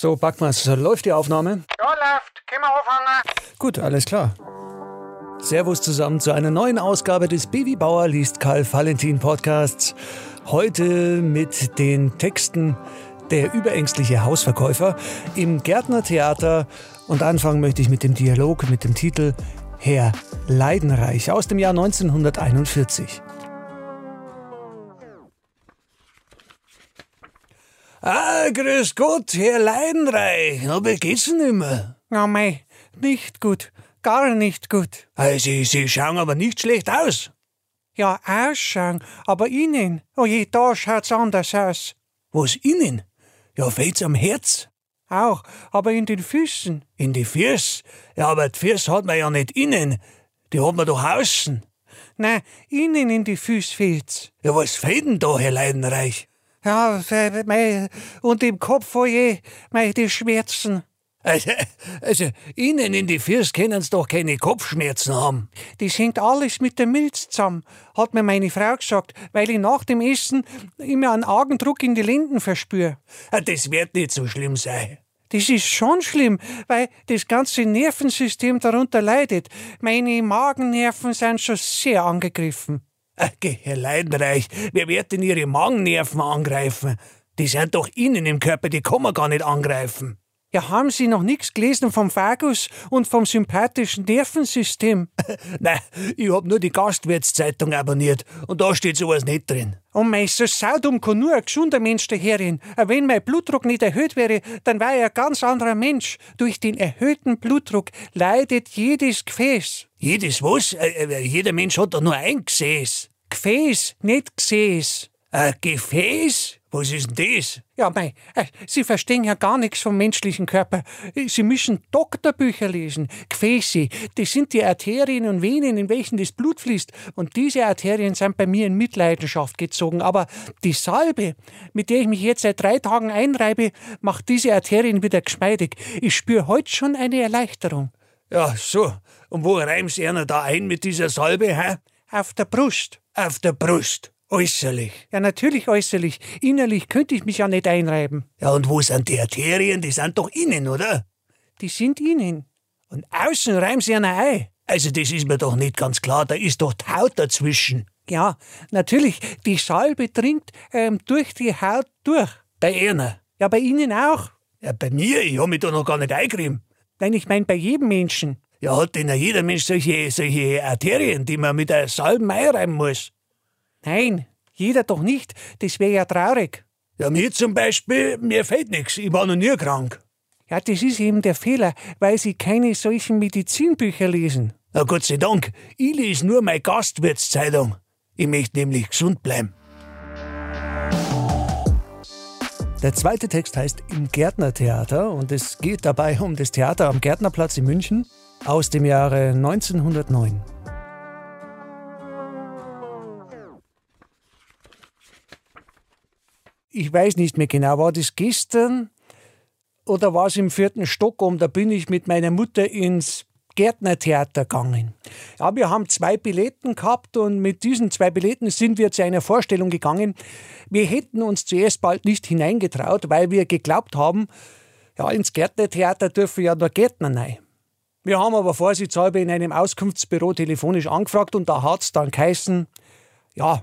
So, Backmas, läuft die Aufnahme? Ja, läuft. Können wir anfangen? Gut, alles klar. Servus zusammen zu einer neuen Ausgabe des Baby Bauer liest Karl Valentin Podcasts. Heute mit den Texten Der überängstliche Hausverkäufer im Gärtnertheater. Und anfangen möchte ich mit dem Dialog mit dem Titel Herr Leidenreich aus dem Jahr 1941. Ah, grüß Gott, Herr Leidenreich. Na, wie geht's denn immer? Ja, mei, nicht gut. Gar nicht gut. Ah, Sie, Sie schauen aber nicht schlecht aus. Ja, ausschauen, aber innen. Oh je, da schaut's anders aus. Was innen? Ja, fehlt's am Herz? Auch, aber in den Füßen. In die Füße? Ja, aber die Füße hat man ja nicht innen. Die hat man doch außen. Nein, innen in die Füße fehlt's. Ja, was fehlt denn da, Herr Leidenreich? Ja, und im Kopf, oh je, mei, die Schmerzen. Also, also innen in die Füße können Sie doch keine Kopfschmerzen haben. Das hängt alles mit der Milz zusammen, hat mir meine Frau gesagt, weil ich nach dem Essen immer einen Augendruck in die Lenden verspüre. Ah, Das wird nicht so schlimm sein. Das ist schon schlimm, weil das ganze Nervensystem darunter leidet. Meine Magennerven sind schon sehr angegriffen. Geh, Herr Leidenreich, wer wird denn Ihre Magennerven angreifen? Die sind doch innen im Körper, die kann man gar nicht angreifen. Ja, haben Sie noch nichts gelesen vom Vagus und vom sympathischen Nervensystem? Nein, ich hab nur die Gastwirtszeitung abonniert und da steht sowas nicht drin. Oh mei, so saudum kann nur ein gesunder Mensch daherreden. Wenn mein Blutdruck nicht erhöht wäre, dann wäre ich ein ganz anderer Mensch. Durch den erhöhten Blutdruck leidet jedes Gefäß. Jedes was? Äh, äh, jeder Mensch hat doch nur ein Gesäß. Gefäß, nicht Gesäß. Ein Gefäß? Was ist denn das? Ja, mei, äh, Sie verstehen ja gar nichts vom menschlichen Körper. Sie müssen Doktorbücher lesen. Gefäße, das sind die Arterien und Venen, in welchen das Blut fließt. Und diese Arterien sind bei mir in Mitleidenschaft gezogen. Aber die Salbe, mit der ich mich jetzt seit drei Tagen einreibe, macht diese Arterien wieder geschmeidig. Ich spüre heute schon eine Erleichterung. Ja, so. Und wo reimt einer da ein mit dieser Salbe, hä? Auf der Brust. Auf der Brust. Äußerlich. Ja, natürlich äußerlich. Innerlich könnte ich mich ja nicht einreiben. Ja, und wo sind die Arterien? Die sind doch innen, oder? Die sind innen. Und außen reimen sie einer ein. Also, das ist mir doch nicht ganz klar. Da ist doch die Haut dazwischen. Ja, natürlich. Die Salbe dringt ähm, durch die Haut durch. Bei einer. Ja, bei Ihnen auch. Ja, bei mir? Ich hab mich da noch gar nicht eingerieben. Nein, ich mein bei jedem Menschen. Ja, hat denn ja jeder Mensch solche, solche Arterien, die man mit der Salbe einreiben muss? Nein, jeder doch nicht. Das wäre ja traurig. Ja, mir zum Beispiel, mir fehlt nichts. Ich war noch nie krank. Ja, das ist eben der Fehler, weil Sie keine solchen Medizinbücher lesen. Na Gott sei Dank, ich lese nur meine Gastwirtszeitung. Ich möchte nämlich gesund bleiben. Der zweite Text heißt Im Gärtnertheater und es geht dabei um das Theater am Gärtnerplatz in München aus dem Jahre 1909. Ich weiß nicht mehr genau, war das gestern oder war es im vierten Stock oben? Da bin ich mit meiner Mutter ins Gärtnertheater gegangen. Ja, wir haben zwei Billetten gehabt und mit diesen zwei Billetten sind wir zu einer Vorstellung gegangen. Wir hätten uns zuerst bald nicht hineingetraut, weil wir geglaubt haben, ja, ins Gärtnertheater dürfen ja nur Gärtner rein. Wir haben aber vorsichtshalber in einem Auskunftsbüro telefonisch angefragt und da hat's dann geheißen, ja,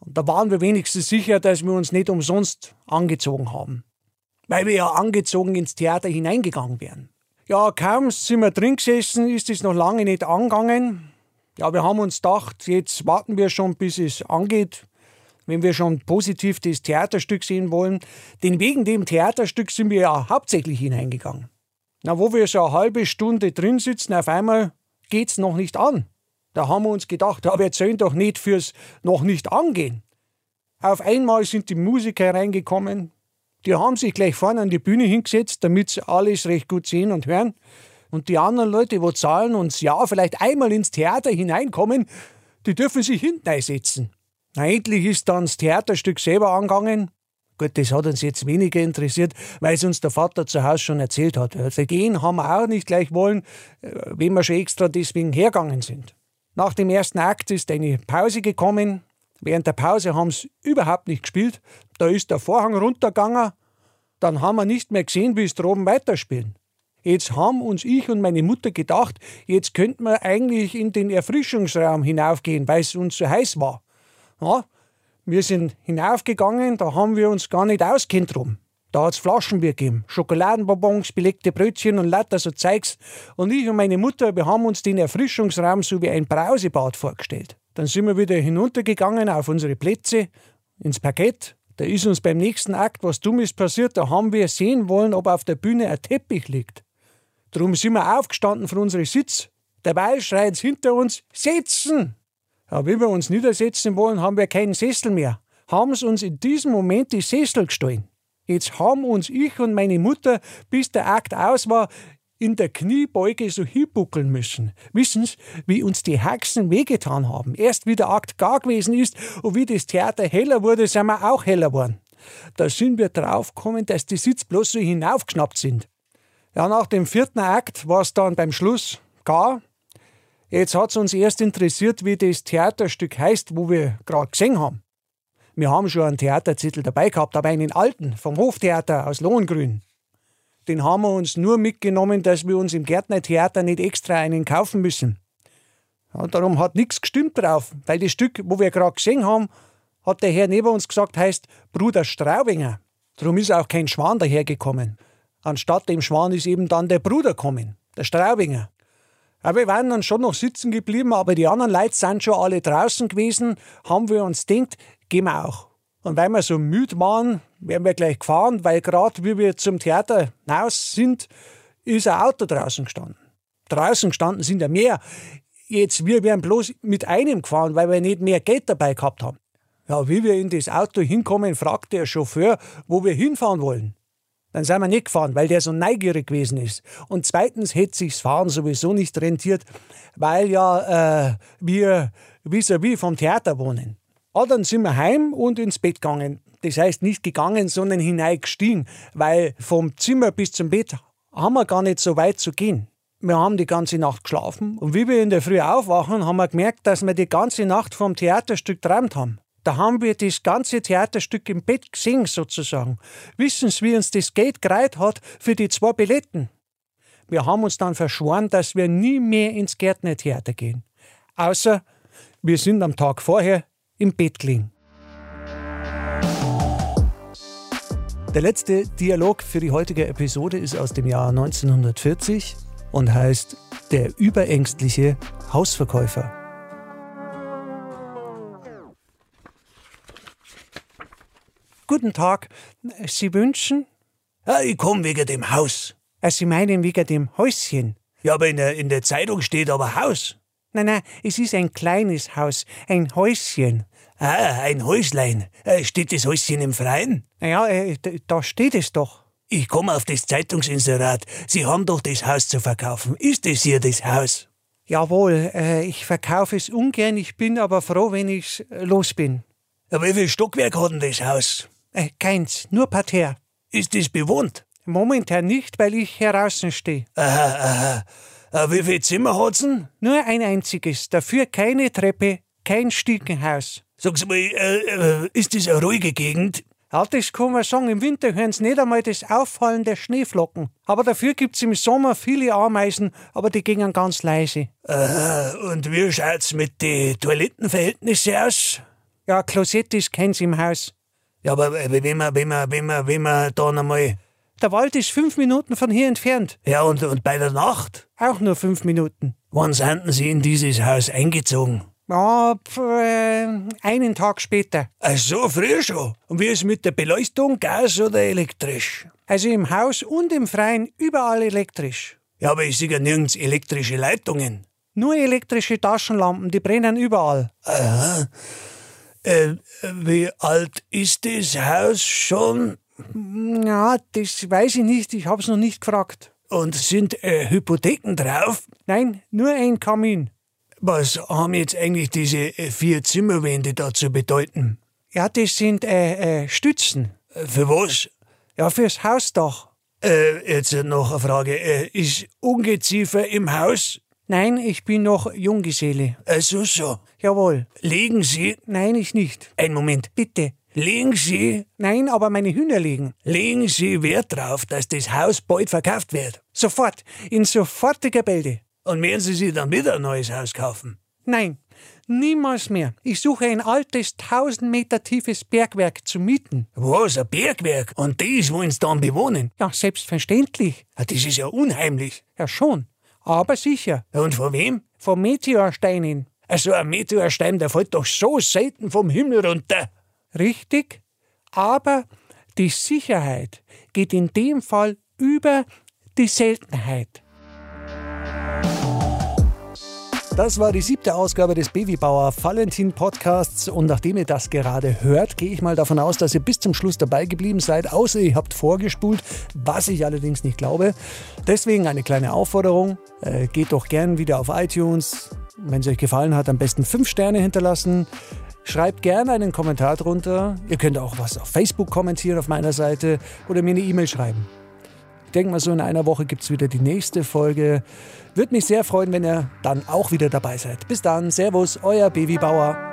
und da waren wir wenigstens sicher, dass wir uns nicht umsonst angezogen haben. Weil wir ja angezogen ins Theater hineingegangen wären. Ja, kaum sind wir drin gesessen, ist es noch lange nicht angegangen. Ja, wir haben uns gedacht, jetzt warten wir schon, bis es angeht, wenn wir schon positiv das Theaterstück sehen wollen. Denn wegen dem Theaterstück sind wir ja hauptsächlich hineingegangen. Na, wo wir so eine halbe Stunde drin sitzen, auf einmal geht's noch nicht an. Da haben wir uns gedacht, aber wir zählen doch nicht fürs noch nicht angehen. Auf einmal sind die Musiker reingekommen. Die haben sich gleich vorne an die Bühne hingesetzt, damit sie alles recht gut sehen und hören. Und die anderen Leute, die zahlen und ja vielleicht einmal ins Theater hineinkommen, die dürfen sich hinten einsetzen. Na, endlich ist dann das Theaterstück selber angegangen. Gut, das hat uns jetzt weniger interessiert, weil es uns der Vater zu Hause schon erzählt hat. Also gehen haben wir auch nicht gleich wollen, äh, wenn wir schon extra deswegen hergegangen sind. Nach dem ersten Akt ist eine Pause gekommen. Während der Pause haben sie überhaupt nicht gespielt. Da ist der Vorhang runtergegangen Dann haben wir nicht mehr gesehen, wie es droben weiterspielen. Jetzt haben uns ich und meine Mutter gedacht, jetzt könnten wir eigentlich in den Erfrischungsraum hinaufgehen, weil es uns so heiß war. Ja, wir sind hinaufgegangen, da haben wir uns gar nicht auskennt drum. Da hat's Flaschenbier gegeben, Schokoladenbonbons, belegte Brötchen und lauter so Zeugs. Und ich und meine Mutter, wir haben uns den Erfrischungsraum so wie ein Brausebad vorgestellt. Dann sind wir wieder hinuntergegangen auf unsere Plätze, ins Parkett. Da ist uns beim nächsten Akt was Dummes passiert, da haben wir sehen wollen, ob auf der Bühne ein Teppich liegt. Drum sind wir aufgestanden von unserem Sitz. Dabei schreit's hinter uns, setzen! Ja, wie wir uns niedersetzen wollen, haben wir keinen Sessel mehr. Haben sie uns in diesem Moment die Sessel gestohlen. Jetzt haben uns ich und meine Mutter, bis der Akt aus war, in der Kniebeuge so hinbuckeln müssen. Wissen Sie, wie uns die Haxen wehgetan haben? Erst wie der Akt gar gewesen ist und wie das Theater heller wurde, sind wir auch heller geworden. Da sind wir draufgekommen, dass die Sitz bloß so hinaufgeschnappt sind. Ja, nach dem vierten Akt war es dann beim Schluss gar. Jetzt hat es uns erst interessiert, wie das Theaterstück heißt, wo wir gerade gesehen haben. Wir haben schon einen Theaterzettel dabei gehabt, aber einen alten, vom Hoftheater aus Lohengrin. Den haben wir uns nur mitgenommen, dass wir uns im Gärtnertheater nicht extra einen kaufen müssen. Ja, darum hat nichts gestimmt drauf, weil das Stück, wo wir gerade gesehen haben, hat der Herr neben uns gesagt, heißt Bruder Straubinger. Darum ist auch kein Schwan dahergekommen. Anstatt dem Schwan ist eben dann der Bruder gekommen, der Straubinger. Ja, wir waren dann schon noch sitzen geblieben, aber die anderen Leute sind schon alle draußen gewesen, haben wir uns gedacht, gehen wir auch. Und weil wir so müde waren, wären wir gleich gefahren, weil gerade wie wir zum Theater hinaus sind, ist ein Auto draußen gestanden. Draußen gestanden sind ja mehr. Jetzt, wir wären bloß mit einem gefahren, weil wir nicht mehr Geld dabei gehabt haben. Ja, wie wir in das Auto hinkommen, fragte der Chauffeur, wo wir hinfahren wollen. Dann sind wir nicht gefahren, weil der so neugierig gewesen ist. Und zweitens hätte sich's Fahren sowieso nicht rentiert, weil ja äh, wir vis-à-vis -vis vom Theater wohnen. Ah, dann sind wir heim und ins Bett gegangen. Das heißt nicht gegangen, sondern hineingestiegen, weil vom Zimmer bis zum Bett haben wir gar nicht so weit zu gehen. Wir haben die ganze Nacht geschlafen und wie wir in der Früh aufwachen, haben wir gemerkt, dass wir die ganze Nacht vom Theaterstück träumt haben. Da haben wir das ganze Theaterstück im Bett gesehen, sozusagen. Wissen Sie, wie uns das Geld gereiht hat für die zwei Billetten? Wir haben uns dann verschworen, dass wir nie mehr ins Gärtnertheater gehen. Außer wir sind am Tag vorher im Bett gelegen. Der letzte Dialog für die heutige Episode ist aus dem Jahr 1940 und heißt Der überängstliche Hausverkäufer. Guten Tag. Sie wünschen? Ja, ich komme wegen dem Haus. Ah, Sie meinen wegen dem Häuschen? Ja, aber in der, in der Zeitung steht aber Haus. Nein, nein, es ist ein kleines Haus, ein Häuschen. Ah, ein Häuslein. Äh, Steht das Häuschen im Freien? Ja, äh, da steht es doch. Ich komme auf das Zeitungsinserat. Sie haben doch das Haus zu verkaufen. Ist das hier das Haus? Jawohl, äh, ich verkaufe es ungern, ich bin aber froh, wenn ich los bin. Ja, wie viel Stockwerk hat denn das Haus? Äh, keins, nur Parterre. Ist das bewohnt? Momentan nicht, weil ich hier draußen stehe. Aha, aha. Äh, wie viel Zimmer hat's denn? Nur ein einziges, dafür keine Treppe, kein Stiegenhaus. Sag's mal, äh, äh, ist das eine ruhige Gegend? Das kann man sagen, im Winter hören Sie nicht einmal das Auffallen der Schneeflocken. Aber dafür gibt's im Sommer viele Ameisen, aber die gingen ganz leise. Aha, und wie schaut's mit den Toilettenverhältnissen aus? Ja, Klosett ist keins im Haus. Ja, aber äh, wenn man, wenn man, wenn man, wenn man da einmal. Der Wald ist fünf Minuten von hier entfernt. Ja, und, und bei der Nacht? Auch nur fünf Minuten. Wann sind Sie in dieses Haus eingezogen? Ja, äh, einen Tag später. Ach so, früh schon. Und wie ist mit der Beleuchtung, Gas oder elektrisch? Also im Haus und im Freien überall elektrisch. Ja, aber ich sehe ja nirgends elektrische Leitungen. Nur elektrische Taschenlampen, die brennen überall. Äh, wie alt ist das Haus schon? Ja, das weiß ich nicht, ich hab's noch nicht gefragt. Und sind äh, Hypotheken drauf? Nein, nur ein Kamin. Was haben jetzt eigentlich diese äh, vier Zimmerwände da zu bedeuten? Ja, das sind äh, äh, Stützen. Äh, Für was? Ja, fürs Hausdach. Äh, jetzt noch eine Frage. Äh, ist Ungeziefer im Haus? Nein, ich bin noch Junggeselle. Äh, so, so. Jawohl. Liegen Sie? Nein, ich nicht. Ein Moment. Bitte. Legen Sie, Nein, aber meine Hühner liegen. legen Sie Wert drauf, dass das Haus bald verkauft wird. Sofort, in sofortiger Bälde. Und werden Sie sich dann wieder ein neues Haus kaufen. Nein, niemals mehr. Ich suche ein altes, tausend Meter tiefes Bergwerk zu mieten. Was, ein Bergwerk? Und das wollen Sie dann bewohnen? Ja, selbstverständlich. Ah, Das ist ja unheimlich. Ja, schon. Aber sicher. Und von wem? Von Meteorsteinen. Also ein Meteorstein, der fällt doch so selten vom Himmel runter. Richtig? Aber die Sicherheit geht in dem Fall über die Seltenheit. Das war die siebte Ausgabe des Babybauer Valentin Podcasts und nachdem ihr das gerade hört, gehe ich mal davon aus, dass ihr bis zum Schluss dabei geblieben seid, außer ihr habt vorgespult, was ich allerdings nicht glaube. Deswegen eine kleine Aufforderung, äh, geht doch gern wieder auf iTunes, wenn es euch gefallen hat, am besten fünf Sterne hinterlassen. Schreibt gerne einen Kommentar drunter. Ihr könnt auch was auf Facebook kommentieren auf meiner Seite oder mir eine E-Mail schreiben. Ich denke mal, so in einer Woche gibt es wieder die nächste Folge. Würde mich sehr freuen, wenn ihr dann auch wieder dabei seid. Bis dann, Servus, euer Babybauer.